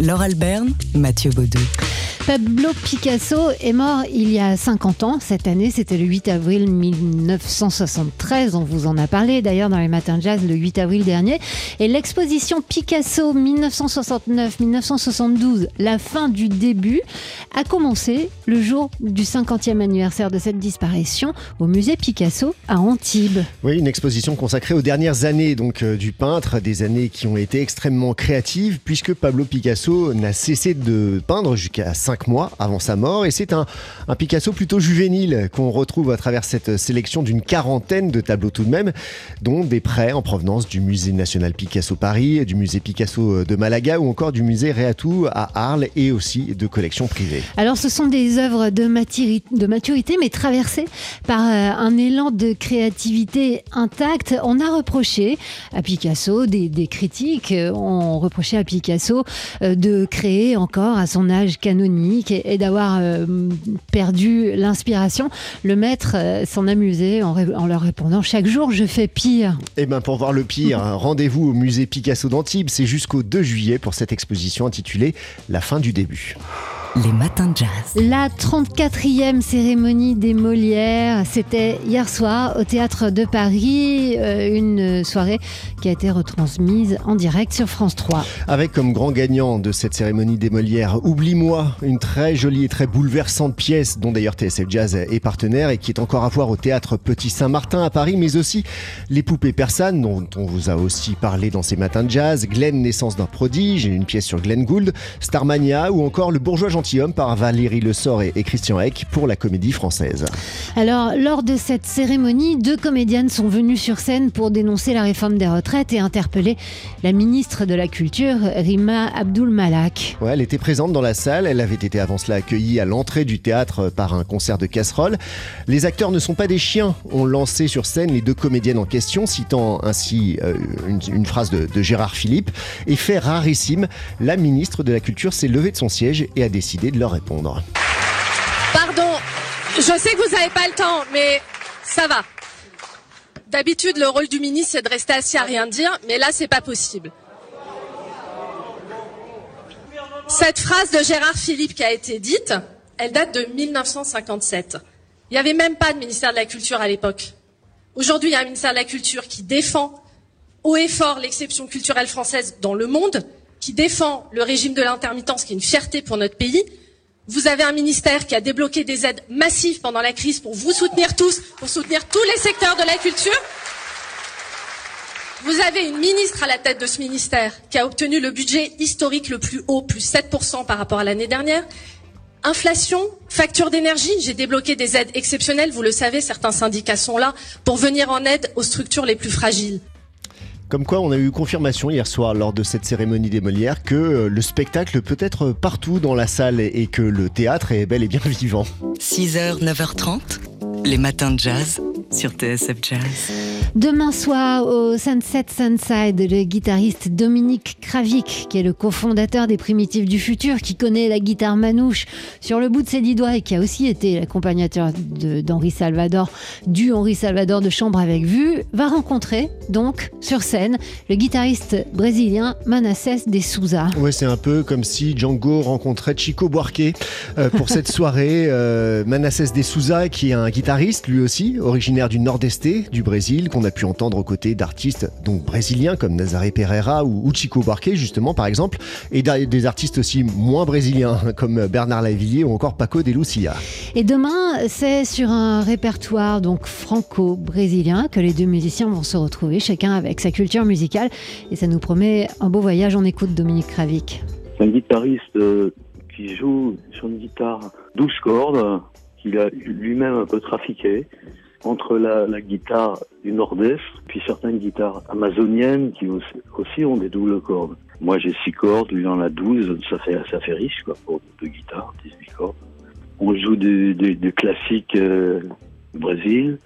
Laure Alberne, Mathieu Baudou. Pablo Picasso est mort il y a 50 ans. Cette année, c'était le 8 avril 1973. On vous en a parlé d'ailleurs dans les matins de jazz le 8 avril dernier. Et l'exposition Picasso 1969-1972, la fin du début, a commencé le jour du 50e anniversaire de cette disparition au musée Picasso à Antibes. Oui, une exposition consacrée aux dernières années donc euh, du peintre, des années qui ont été extrêmement créatives puisque Pablo Picasso n'a cessé de peindre jusqu'à 5 mois avant sa mort. Et c'est un, un Picasso plutôt juvénile qu'on retrouve à travers cette sélection d'une quarantaine de tableaux tout de même, dont des prêts en provenance du Musée national Picasso Paris, du Musée Picasso de Malaga ou encore du Musée Réatou à Arles et aussi de collections privées. Alors ce sont des œuvres de, maturité mais traversées par euh, un élan de créativité intact. On a reproché à Picasso, des, critiques ont reproché à Picasso euh, de créer encore à son âge canonique et, d'avoir euh, perdu l'inspiration, le maître euh, s'en amusait en, en, leur répondant chaque jour je fais pire. Et eh bien pour voir le pire, rendez-vous au musée Picasso d'Antibes, c'est jusqu'au 2 juillet pour cette exposition intitulée La fin du début. Les matins de jazz. La 34e cérémonie des Molières, c'était hier soir au théâtre de Paris, euh, une soirée qui a été retransmise en direct sur France 3. Avec comme grand gagnant de cette cérémonie des Molières, Oublie-moi, une très jolie et très bouleversante pièce dont d'ailleurs TSF Jazz est partenaire et qui est encore à voir au théâtre Petit Saint-Martin à Paris, mais aussi Les Poupées Persanes dont on vous a aussi parlé dans ces matins de jazz, Glenn, naissance d'un prodige, une pièce sur Glenn Gould, Starmania ou encore Le bourgeois gentilhomme par Valérie Le Sort et Christian Eck pour la comédie française. Alors, lors de cette cérémonie, deux comédiennes sont venues sur scène pour dénoncer la réforme des retraites et interpeller la ministre de la Culture, Rima Abdul Malak. Ouais, elle était présente dans la salle. Elle avait été avant cela accueillie à l'entrée du théâtre par un concert de casseroles. Les acteurs ne sont pas des chiens, ont lancé sur scène les deux comédiennes en question, citant ainsi euh, une, une, phrase de, de Gérard Philippe. Et fait rarissime, la ministre de la Culture s'est levée de son siège et a décidé Pardon, je sais que vous n'avez pas le temps, mais ça va. D'habitude, le rôle du ministre, c'est de rester assis à rien dire, mais là, c'est pas possible. Cette phrase de Gérard Philippe qui a été dite, elle date de 1957. Il n'y avait même pas de ministère de la Culture à l'époque. Aujourd'hui, il y a un ministère de la Culture qui défend haut et fort l'exception culturelle française dans le monde, qui défend le régime de l'intermittence, qui est une fierté pour notre pays. Vous avez un ministère qui a débloqué des aides massives pendant la crise pour vous soutenir tous, pour soutenir tous les secteurs de la culture. Vous avez une ministre à la tête de ce ministère qui a obtenu le budget historique le plus haut, plus 7% par rapport à l'année dernière. Inflation, facture d'énergie, j'ai débloqué des aides exceptionnelles, vous le savez, certains syndicats sont là pour venir en aide aux structures les plus fragiles. Comme quoi, on a eu confirmation hier soir lors de cette cérémonie des Molières que euh, le spectacle peut être partout dans la salle et que le théâtre est bel et bien vivant. 6h, 9h30, les matins de jazz sur TSF Jazz. Demain soir, au Sunset Sunside, le guitariste Dominique Kravik, qui est le cofondateur des Primitifs du Futur, qui connaît la guitare manouche sur le bout de ses dix doigts et qui a aussi été l'accompagnateur d'Henri Salvador, du Henri Salvador de Chambre avec Vue, va rencontrer donc sur scène le guitariste brésilien Manassés de Souza. Ouais, c'est un peu comme si Django rencontrait Chico Buarque euh, pour cette soirée. Euh, Manassés de Souza, qui est un guitariste lui aussi, originaire du nord-est du Brésil, qu'on a pu entendre aux côtés d'artistes donc brésiliens comme Nazaré Pereira ou, Chico Buarque justement par exemple, et des artistes aussi moins brésiliens comme Bernard Lavillier ou encore Paco de Lucia. Et demain, c'est sur un répertoire donc franco-brésilien que les deux musiciens vont se retrouver, chacun avec sa culture musicale, et ça nous promet un beau voyage. On écoute Dominique Kravik. C'est un guitariste euh, qui joue sur une guitare 12 cordes, qu'il a lui-même un peu trafiqué entre la, guitare du nord-est, puis certaines guitares amazoniennes qui aussi, ont des doubles cordes. Moi j'ai six cordes, lui en a 12, ça fait, ça fait riche quoi, pour deux guitares, 18 cordes. On joue du, du, du euh, Brésil,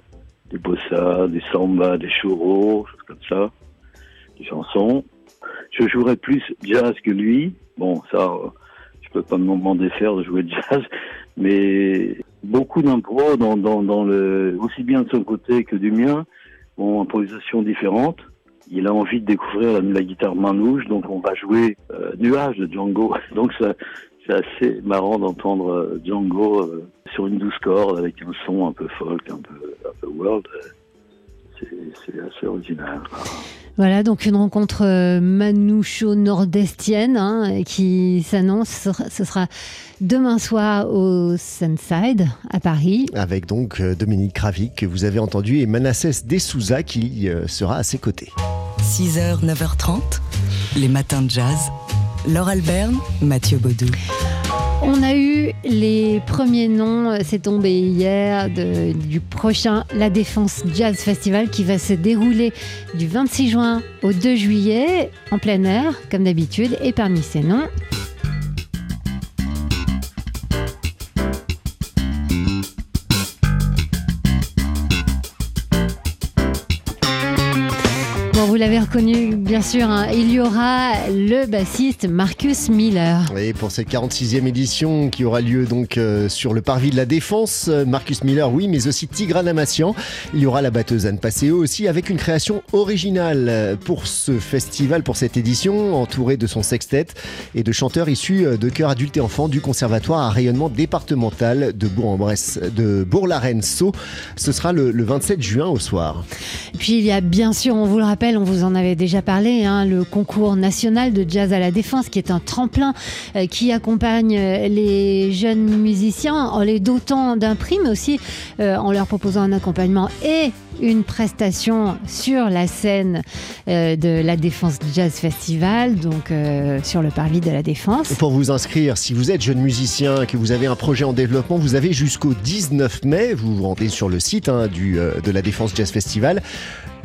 des bossa, des samba, des churros, choses comme ça, des chansons. Je jouerais plus jazz que lui. Bon, ça, je peux pas me demander faire de jouer jazz, mais beaucoup d'impro dans, dans, dans, le aussi bien de son côté que du mien, bon, improvisation différente. il a envie de découvrir la, guitare manouche, donc on va jouer euh, Nuage de Django. Donc c'est assez marrant d'entendre euh, Django euh, sur une douce corde avec un son un peu folk, un peu, un peu world. C'est assez original. Voilà, donc une rencontre manoucho-nord-estienne hein, qui s'annonce. Ce sera demain soir au Sunside à Paris. Avec donc Dominique Kravik que vous avez entendu et Manassès Dessouza qui sera à ses côtés. 6h, 9h30, les matins de jazz. Laure Alberne, Mathieu Baudou. On a eu les premiers noms, c'est tombé hier, du prochain La Défense Jazz Festival qui va se dérouler du 26 juin au 2 juillet en plein air, comme d'habitude. Et parmi ces noms, l'avez reconnu, bien sûr, hein. il y aura le bassiste Marcus Miller. Et pour cette 46e édition qui aura lieu donc euh, sur le parvis de la Défense, euh, Marcus Miller, oui, mais aussi Tigran Amassian. Il y aura la batteuse Anne Passeo aussi avec une création originale pour ce festival, pour cette édition, entourée de son sextet et de chanteurs issus euh, de chœurs adultes et enfants du conservatoire à rayonnement départemental de Bourg-en-Bresse, de Bourg-la-Reine-Sceaux. Ce sera le, le 27 juin au soir. Puis il y a bien sûr, on vous le rappelle, on vous en avait déjà parlé, hein, le concours national de jazz à la défense, qui est un tremplin euh, qui accompagne euh, les jeunes musiciens en les dotant d'un prix, mais aussi euh, en leur proposant un accompagnement et une prestation sur la scène de la Défense Jazz Festival, donc sur le parvis de la Défense. Pour vous inscrire, si vous êtes jeune musicien, que vous avez un projet en développement, vous avez jusqu'au 19 mai, vous vous rendez sur le site hein, du, de la Défense Jazz Festival.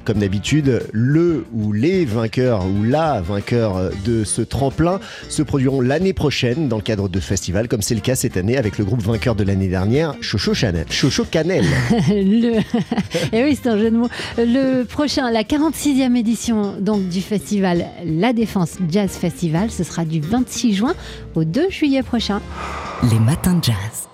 Comme d'habitude, le ou les vainqueurs ou la vainqueur de ce tremplin se produiront l'année prochaine dans le cadre de festivals, comme c'est le cas cette année avec le groupe vainqueur de l'année dernière, Chocho Chanel. Chocho Canel. le... Et eh oui, c'est un jeu de mots. Le prochain, la 46e édition donc du festival La Défense Jazz Festival, ce sera du 26 juin au 2 juillet prochain. Les matins de jazz.